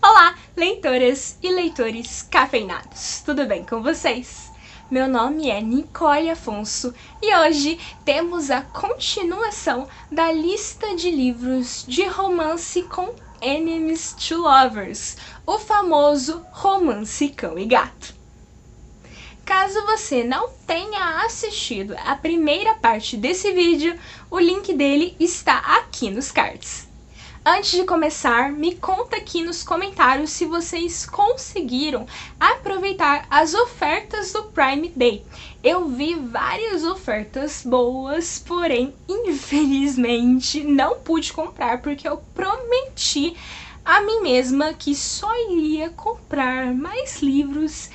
Olá, leitoras e leitores cafeinados, tudo bem com vocês? Meu nome é Nicole Afonso e hoje temos a continuação da lista de livros de romance com Enemies to Lovers, o famoso romance cão e gato. Caso você não tenha assistido a primeira parte desse vídeo, o link dele está aqui nos cards. Antes de começar, me conta aqui nos comentários se vocês conseguiram aproveitar as ofertas do Prime Day. Eu vi várias ofertas boas, porém, infelizmente, não pude comprar porque eu prometi a mim mesma que só iria comprar mais livros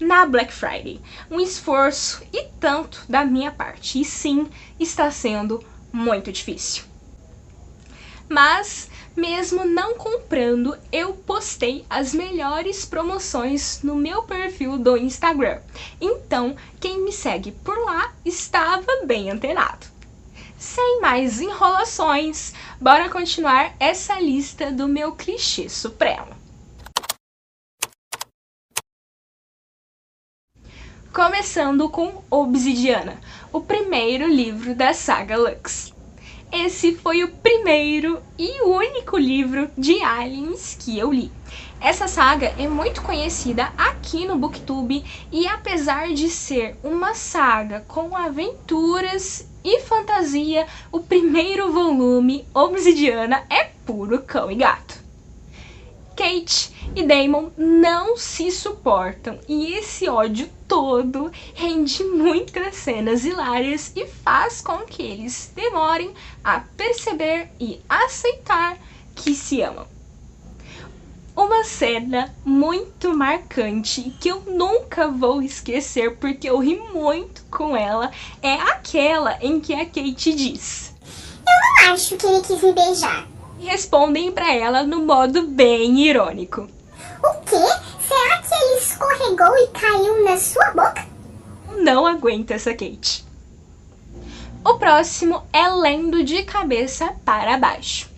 na Black Friday. Um esforço e tanto da minha parte. E sim, está sendo muito difícil. Mas, mesmo não comprando, eu postei as melhores promoções no meu perfil do Instagram. Então, quem me segue por lá estava bem antenado. Sem mais enrolações, bora continuar essa lista do meu clichê supremo. começando com Obsidiana, o primeiro livro da saga Lux. Esse foi o primeiro e único livro de aliens que eu li. Essa saga é muito conhecida aqui no Booktube e apesar de ser uma saga com aventuras e fantasia, o primeiro volume, Obsidiana, é puro cão e gato. Kate e Damon não se suportam e esse ódio todo rende muitas cenas hilárias e faz com que eles demorem a perceber e aceitar que se amam. Uma cena muito marcante que eu nunca vou esquecer porque eu ri muito com ela é aquela em que a Kate diz: Eu não acho que ele quis me beijar respondem para ela no modo bem irônico. O quê? Será que ele escorregou e caiu na sua boca? Não aguenta essa Kate. O próximo é Lendo de Cabeça para Baixo.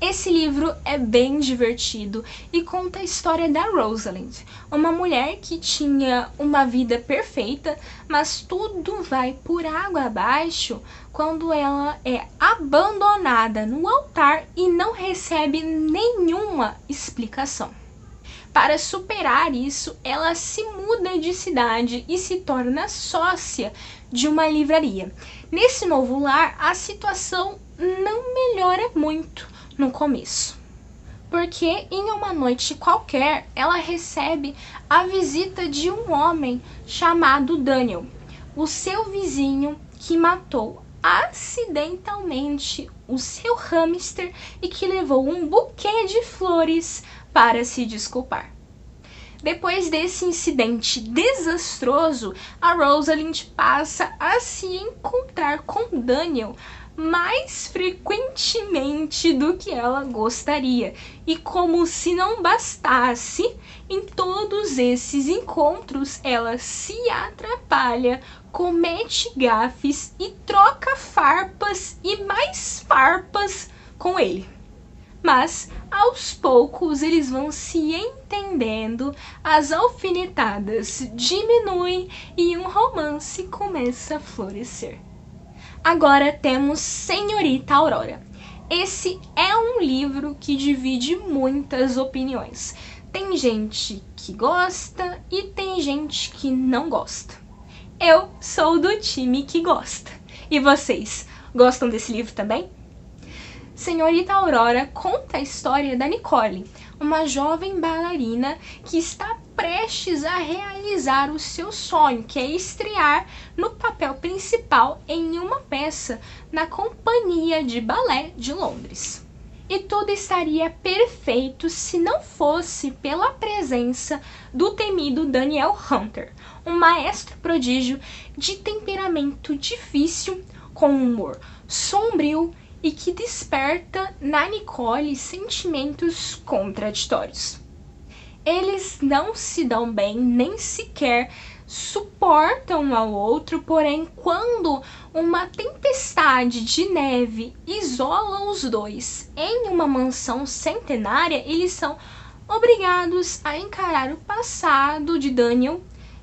Esse livro é bem divertido e conta a história da Rosalind, uma mulher que tinha uma vida perfeita, mas tudo vai por água abaixo quando ela é abandonada no altar e não recebe nenhuma explicação. Para superar isso, ela se muda de cidade e se torna sócia de uma livraria. Nesse novo lar, a situação não melhora muito no começo. Porque em uma noite qualquer ela recebe a visita de um homem chamado Daniel, o seu vizinho que matou acidentalmente o seu hamster e que levou um buquê de flores para se desculpar. Depois desse incidente desastroso, a Rosalind passa a se encontrar com Daniel mais frequentemente do que ela gostaria. E como se não bastasse, em todos esses encontros ela se atrapalha, comete gafes e troca farpas e mais farpas com ele. Mas aos poucos eles vão se entendendo, as alfinetadas diminuem e um romance começa a florescer. Agora temos Senhorita Aurora. Esse é um livro que divide muitas opiniões. Tem gente que gosta e tem gente que não gosta. Eu sou do time que gosta. E vocês, gostam desse livro também? Senhorita Aurora conta a história da Nicole, uma jovem bailarina que está prestes a realizar o seu sonho, que é estrear no papel principal em uma peça na Companhia de Balé de Londres. E tudo estaria perfeito se não fosse pela presença do temido Daniel Hunter, um maestro prodígio de temperamento difícil, com humor sombrio e que desperta na Nicole sentimentos contraditórios. Eles não se dão bem, nem sequer suportam um ao outro, porém, quando uma tempestade de neve isola os dois em uma mansão centenária, eles são obrigados a encarar o passado de Daniel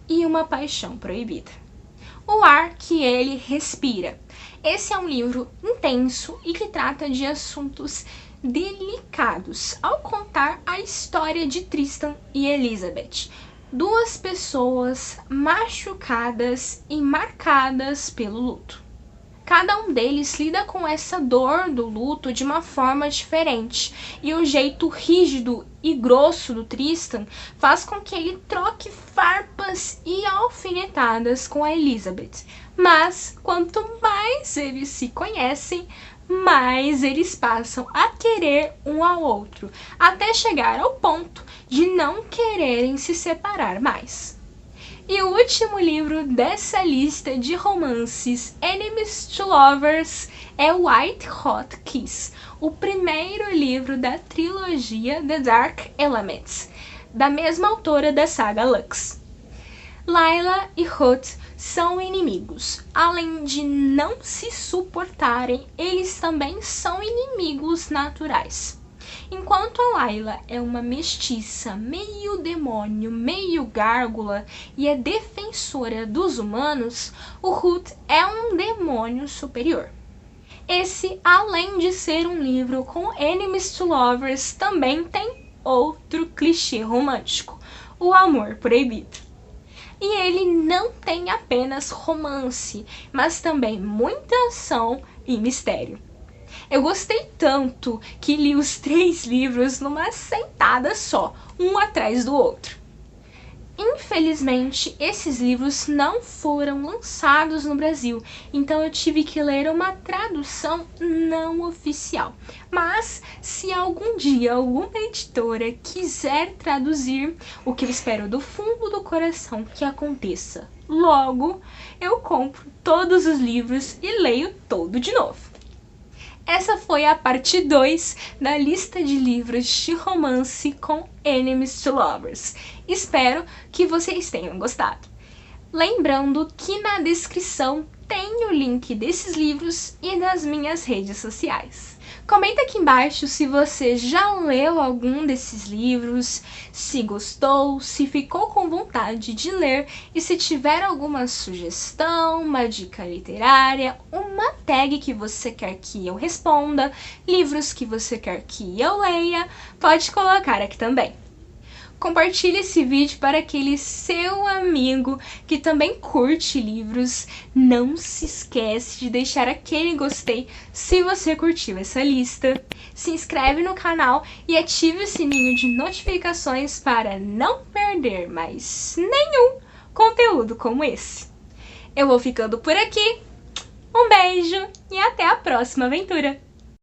e uma paixão proibida. O ar que ele respira. Esse é um livro intenso e que trata de assuntos delicados ao contar a história de Tristan e Elizabeth, duas pessoas machucadas e marcadas pelo luto. Cada um deles lida com essa dor do luto de uma forma diferente, e o jeito rígido e grosso do Tristan faz com que ele troque farpas e alfinetadas com a Elizabeth. Mas quanto mais eles se conhecem, mais eles passam a querer um ao outro, até chegar ao ponto de não quererem se separar mais. E o último livro dessa lista de romances Enemies to Lovers é White Hot Kiss, o primeiro livro da trilogia The Dark Elements, da mesma autora da saga Lux. Layla e Ruth são inimigos. Além de não se suportarem, eles também são inimigos naturais. Enquanto a Layla é uma mestiça, meio demônio, meio gárgula e é defensora dos humanos, o Ruth é um demônio superior. Esse, além de ser um livro com enemies to lovers, também tem outro clichê romântico: o amor proibido. E ele não tem apenas romance, mas também muita ação e mistério. Eu gostei tanto que li os três livros numa sentada só, um atrás do outro. Infelizmente, esses livros não foram lançados no Brasil, então eu tive que ler uma tradução não oficial. Mas, se algum dia alguma editora quiser traduzir, o que eu espero do fundo do coração que aconteça logo, eu compro todos os livros e leio todo de novo. Essa foi a parte 2 da lista de livros de romance com Enemies to Lovers. Espero que vocês tenham gostado. Lembrando que na descrição tem o link desses livros e das minhas redes sociais. Comenta aqui embaixo se você já leu algum desses livros, se gostou, se ficou com vontade de ler e se tiver alguma sugestão, uma dica literária, uma tag que você quer que eu responda, livros que você quer que eu leia, pode colocar aqui também. Compartilhe esse vídeo para aquele seu amigo que também curte livros. Não se esquece de deixar aquele gostei se você curtiu essa lista. Se inscreve no canal e ative o sininho de notificações para não perder mais nenhum conteúdo como esse. Eu vou ficando por aqui. Um beijo e até a próxima aventura!